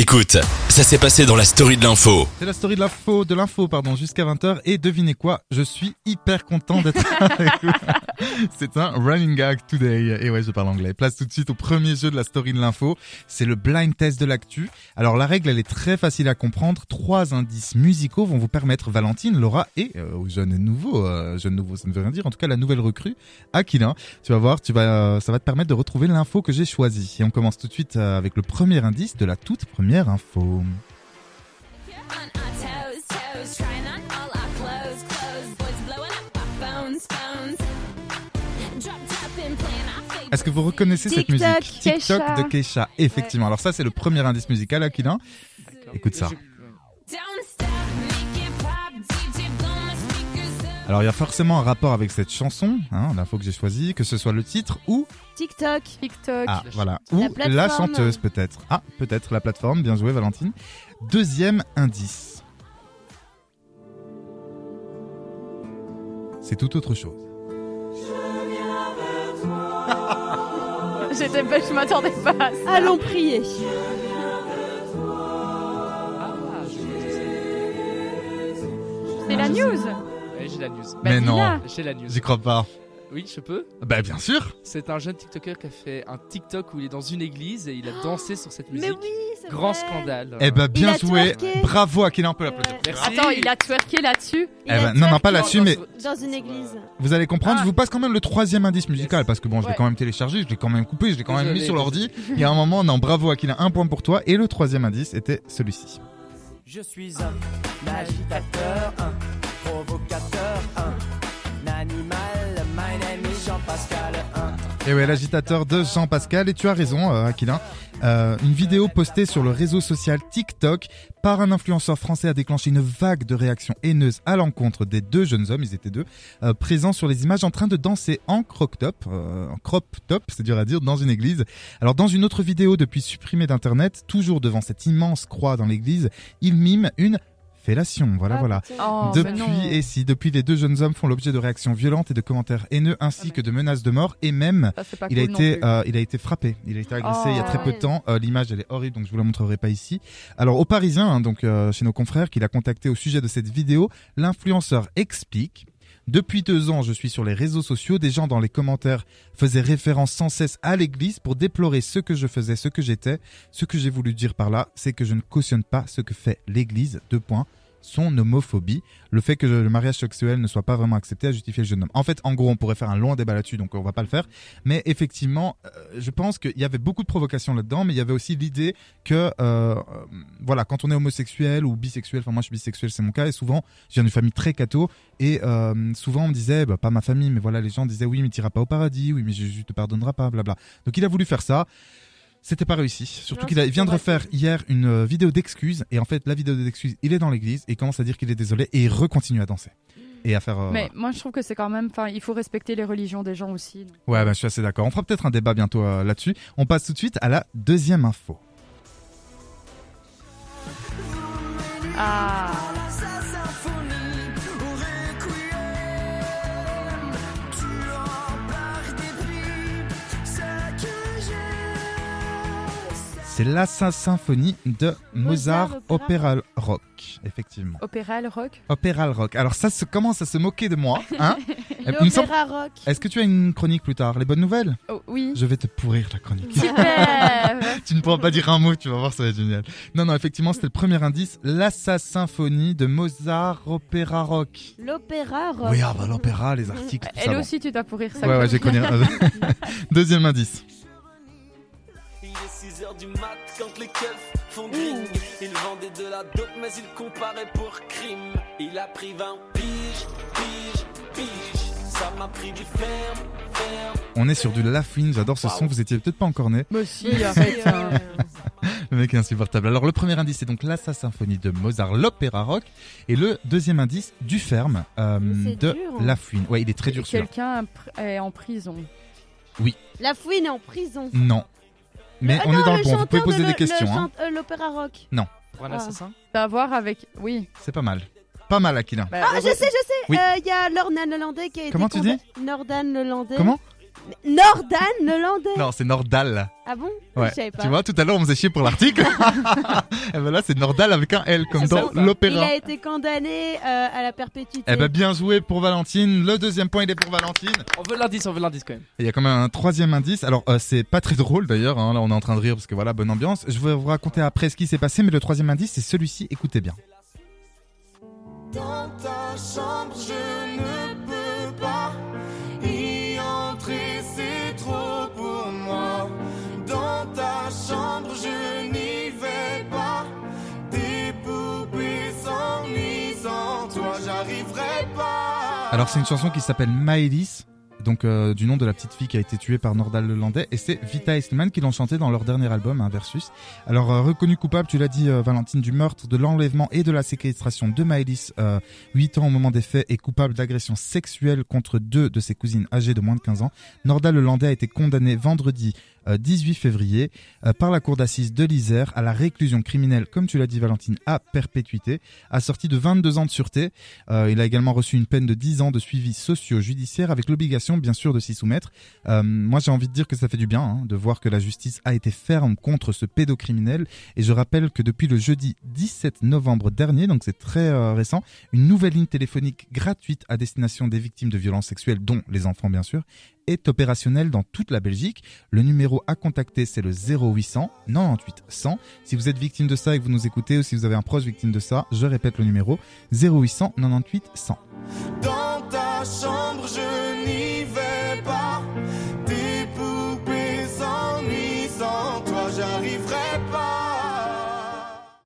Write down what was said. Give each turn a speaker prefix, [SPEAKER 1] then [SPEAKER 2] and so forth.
[SPEAKER 1] Écoute, ça s'est passé dans la story de l'info.
[SPEAKER 2] C'est la story de l'info, de l'info, pardon, jusqu'à 20h. Et devinez quoi, je suis hyper content d'être avec vous. C'est un running gag today. Et ouais, je parle anglais. Place tout de suite au premier jeu de la story de l'info. C'est le blind test de l'actu. Alors la règle, elle est très facile à comprendre. Trois indices musicaux vont vous permettre, Valentine, Laura et euh, aux jeunes nouveaux, euh, jeunes nouveaux, ça ne veut rien dire. En tout cas, la nouvelle recrue, Aquilin. Tu vas voir, tu vas, euh, ça va te permettre de retrouver l'info que j'ai choisie. Et on commence tout de suite euh, avec le premier indice de la toute première info.
[SPEAKER 3] Fake.
[SPEAKER 2] Est-ce que vous reconnaissez cette
[SPEAKER 4] TikTok,
[SPEAKER 2] musique? TikTok
[SPEAKER 4] Kesha.
[SPEAKER 2] de Keisha, effectivement. Alors ça, c'est le premier indice musical, Aquilin. Écoute ça. Alors il y a forcément un rapport avec cette chanson, hein, l'info que j'ai choisie, que ce soit le titre ou
[SPEAKER 4] TikTok. TikTok.
[SPEAKER 2] ah voilà
[SPEAKER 4] La
[SPEAKER 2] ou la, chanteuse peut-être. Ah peut-être la plateforme. Bien joué Valentine. Deuxième indice. C'est tout autre chose.
[SPEAKER 5] J'étais pas, je m'attendais pas à ça.
[SPEAKER 4] Allons prier.
[SPEAKER 5] C'est la news.
[SPEAKER 6] J'ai la news.
[SPEAKER 5] Bah,
[SPEAKER 2] Mais non,
[SPEAKER 5] dis-la.
[SPEAKER 6] J'ai la news.
[SPEAKER 2] j'y crois pas.
[SPEAKER 6] Oui, je peux.
[SPEAKER 2] Bah bien sûr.
[SPEAKER 6] C'est un jeune TikToker qui a fait un TikTok où il est dans une église et il a dansé sur cette musique.
[SPEAKER 4] Mais oui, c'est
[SPEAKER 6] Grand
[SPEAKER 4] vrai.
[SPEAKER 6] scandale.
[SPEAKER 2] Eh ben bien joué.
[SPEAKER 4] twerké.
[SPEAKER 2] Bravo Aquilin, on peut l'applaudir.
[SPEAKER 4] Ouais.
[SPEAKER 6] Merci.
[SPEAKER 5] Attends, il a twerké là-dessus.
[SPEAKER 2] Eh
[SPEAKER 4] a
[SPEAKER 2] ben, non, non, pas là-dessus, mais
[SPEAKER 4] Dans une église.
[SPEAKER 2] Vous allez comprendre,
[SPEAKER 5] Ah.
[SPEAKER 2] je vous passe quand même le troisième indice musical parce que bon, je l'ai
[SPEAKER 5] Ouais.
[SPEAKER 2] quand même téléchargé, je l'ai quand même coupé, je l'ai quand même mis sur l'ordi. Il y a un moment, non, bravo Aquilin, un point pour toi. Et le troisième indice était celui-ci.
[SPEAKER 7] Je suis un agitateur, un un.
[SPEAKER 2] Et ouais, l'agitateur de Jean-Pascal. Et tu as raison, euh. Euh, une vidéo postée sur le réseau social TikTok par un influenceur français a déclenché une vague de réactions haineuses à l'encontre des deux jeunes hommes, ils étaient deux, euh, présents sur les images en train de danser en crop top, euh, crop top, c'est dur à dire, dans une église. Alors dans une autre vidéo depuis supprimée d'internet, toujours devant cette immense croix dans l'église, il mime une fellation. Voilà,
[SPEAKER 4] Ah,
[SPEAKER 2] voilà.
[SPEAKER 5] Oh, non.
[SPEAKER 2] Depuis, et si, depuis les deux jeunes hommes font l'objet de réactions violentes et de commentaires haineux ainsi que de menaces de mort et même
[SPEAKER 5] Ça, pas
[SPEAKER 2] il a
[SPEAKER 5] cool
[SPEAKER 2] été, euh, il a été frappé. Il a été agressé il y a
[SPEAKER 5] Oh.
[SPEAKER 2] très peu de temps. Euh, L'image elle est horrible donc je vous la montrerai pas ici. Alors au Parisien, hein, donc euh, chez nos confrères, qu'il a contacté au sujet de cette vidéo, l'influenceur explique. Depuis deux ans, je suis sur les réseaux sociaux. Des gens dans les commentaires faisaient référence sans cesse à l'église pour déplorer ce que je faisais, ce que j'étais. Ce que j'ai voulu dire par là, c'est que je ne cautionne pas ce que fait l'église. Deux points. Son homophobie, le fait que le mariage sexuel ne soit pas vraiment accepté a justifié le jeune homme. En fait, en gros, on pourrait faire un long débat là-dessus, donc on va pas le faire. Mais effectivement, euh, je pense qu'il y avait beaucoup de provocations là-dedans, mais il y avait aussi l'idée que, euh, euh, voilà, quand on est homosexuel ou bisexuel, enfin moi je suis bisexuel, c'est mon cas, et souvent, je viens d'une famille très catho, et souvent on me disait, bah, pas ma famille, mais voilà, les gens disaient, oui, mais tu iras pas au paradis, oui, mais je te pardonnerai pas, blabla. Donc il a voulu faire ça. C'était pas réussi. Surtout qu'il vient de refaire hier une euh, vidéo d'excuses et en fait la vidéo d'excuses, il est dans l'église et commence à dire qu'il est désolé et il recontinue à danser et à faire. euh,
[SPEAKER 5] Mais moi, je trouve que c'est quand même. Enfin, il faut respecter les religions des gens aussi. donc.
[SPEAKER 2] Ouais, ben, je suis assez d'accord. On fera peut-être un débat bientôt euh, là-dessus. On passe tout de suite à la deuxième info.
[SPEAKER 5] Ah.
[SPEAKER 2] C'est la Symphonie de Mozart,
[SPEAKER 4] Mozart,
[SPEAKER 2] Opéra Rock, effectivement.
[SPEAKER 5] Opéra, rock.
[SPEAKER 2] Opéra Rock. Alors ça se commence à se moquer de moi, hein semble-
[SPEAKER 4] L'opéra rock.
[SPEAKER 2] Est-ce que tu as une chronique plus tard Les bonnes nouvelles?
[SPEAKER 5] Oh, oui.
[SPEAKER 2] Je vais te pourrir la chronique.
[SPEAKER 5] Super.
[SPEAKER 2] tu ne pourras pas dire un mot, tu vas voir, ça va être génial. Non, non, effectivement, c'était le premier indice. La Symphonie de Mozart, Opéra Rock.
[SPEAKER 4] L'opéra rock.
[SPEAKER 2] Oui, ah bah l'opéra, les articles, ça.
[SPEAKER 5] Elle
[SPEAKER 2] bon.
[SPEAKER 5] aussi, tu dois pourrir ça.
[SPEAKER 2] Ouais, ouais, j'ai connu. Deuxième indice.
[SPEAKER 7] Il est 6 heures du mat quand les keufs font drink. Il vendait de la dope, mais il comparait pour crime. Il a pris 20 piges, piges, piges. Ça m'a pris du ferme, ferme.
[SPEAKER 2] On est sur du Lafouine, j'adore ce son, vous étiez peut-être pas encore né.
[SPEAKER 5] Mais si, arrête. hein.
[SPEAKER 2] Le mec est insupportable. Alors le premier indice c'est donc la Sa symphonie de Mozart, l'opéra rock. Et le deuxième indice, du ferme euh, de
[SPEAKER 4] dur, hein.
[SPEAKER 2] Lafouine. Ouais, il est très dur.
[SPEAKER 5] Quelqu'un est en prison.
[SPEAKER 4] La fouine est en prison.
[SPEAKER 2] Non. Mais
[SPEAKER 4] Ah
[SPEAKER 2] on
[SPEAKER 4] non,
[SPEAKER 2] est dans le bon, vous pouvez poser
[SPEAKER 4] de
[SPEAKER 2] des
[SPEAKER 4] le-
[SPEAKER 2] questions. hein.
[SPEAKER 4] euh, L'opéra rock.
[SPEAKER 6] Pour un
[SPEAKER 4] Ah.
[SPEAKER 6] assassin
[SPEAKER 5] Ça a à voir avec. Oui.
[SPEAKER 2] C'est pas mal. Pas mal, Aquilin.
[SPEAKER 5] Bah,
[SPEAKER 4] Ah, je sais, je sais.
[SPEAKER 2] Oui.
[SPEAKER 4] Euh, Il y a Lordan Lelandais qui a été
[SPEAKER 2] Comment tu dis
[SPEAKER 4] Nordan Lelandais.
[SPEAKER 2] Comment
[SPEAKER 4] Nordan le Landais.
[SPEAKER 2] Non, c'est Nordal.
[SPEAKER 4] Ah bon?
[SPEAKER 2] Ouais.
[SPEAKER 4] Je savais pas.
[SPEAKER 2] Tu vois, tout à l'heure, on faisait chier pour l'article. Et ben là, c'est Nordal avec un L, comme dans
[SPEAKER 6] pas?
[SPEAKER 4] Il
[SPEAKER 2] l'opéra.
[SPEAKER 4] a été condamné euh, à la perpétuité.
[SPEAKER 2] Eh ben, bien joué pour Valentine. Le deuxième point, il est pour Valentine.
[SPEAKER 6] On veut l'indice, on veut l'indice quand même.
[SPEAKER 2] Et Il y a quand même un troisième indice. Alors, euh, c'est pas très drôle d'ailleurs. hein. Là, on est en train de rire parce que voilà, bonne ambiance. Je vais vous raconter après ce qui s'est passé, mais le troisième indice, c'est celui-ci. Écoutez bien.
[SPEAKER 8] Dans ta chambre, je ne
[SPEAKER 2] Alors, c'est une chanson qui s'appelle Maëlys. Donc euh, du nom de la petite fille qui a été tuée par Nordal le Landais et c'est Vita et Slimane qui l'ont chanté dans leur dernier album un Versus. Alors euh, reconnu coupable, tu l'as dit euh, Valentine du meurtre, de l'enlèvement et de la séquestration de Maëlys, euh, 8 ans au moment des faits et coupable d'agression sexuelle contre deux de ses cousines âgées de moins de 15 ans. Nordal le Landais a été condamné vendredi euh, 18 février euh, par la cour d'assises de l'Isère à la réclusion criminelle, comme tu l'as dit Valentine, à perpétuité, assorti de 22 ans de sûreté. Euh, il a également reçu une peine de 10 ans de suivi socio-judiciaire avec l'obligation bien sûr de s'y soumettre. Euh, moi j'ai envie de dire que ça fait du bien hein, de voir que la justice a été ferme contre ce pédocriminel et je rappelle que depuis le jeudi 17 novembre dernier, donc c'est très euh, récent, une nouvelle ligne téléphonique gratuite à destination des victimes de violences sexuelles, dont les enfants bien sûr, est opérationnelle dans toute la Belgique. Le numéro à contacter, c'est le 0800 98 100. Si vous êtes victime de ça et que vous nous écoutez ou si vous avez un proche victime de ça, je répète le numéro 0800 98 100.
[SPEAKER 8] Dans ta chambre.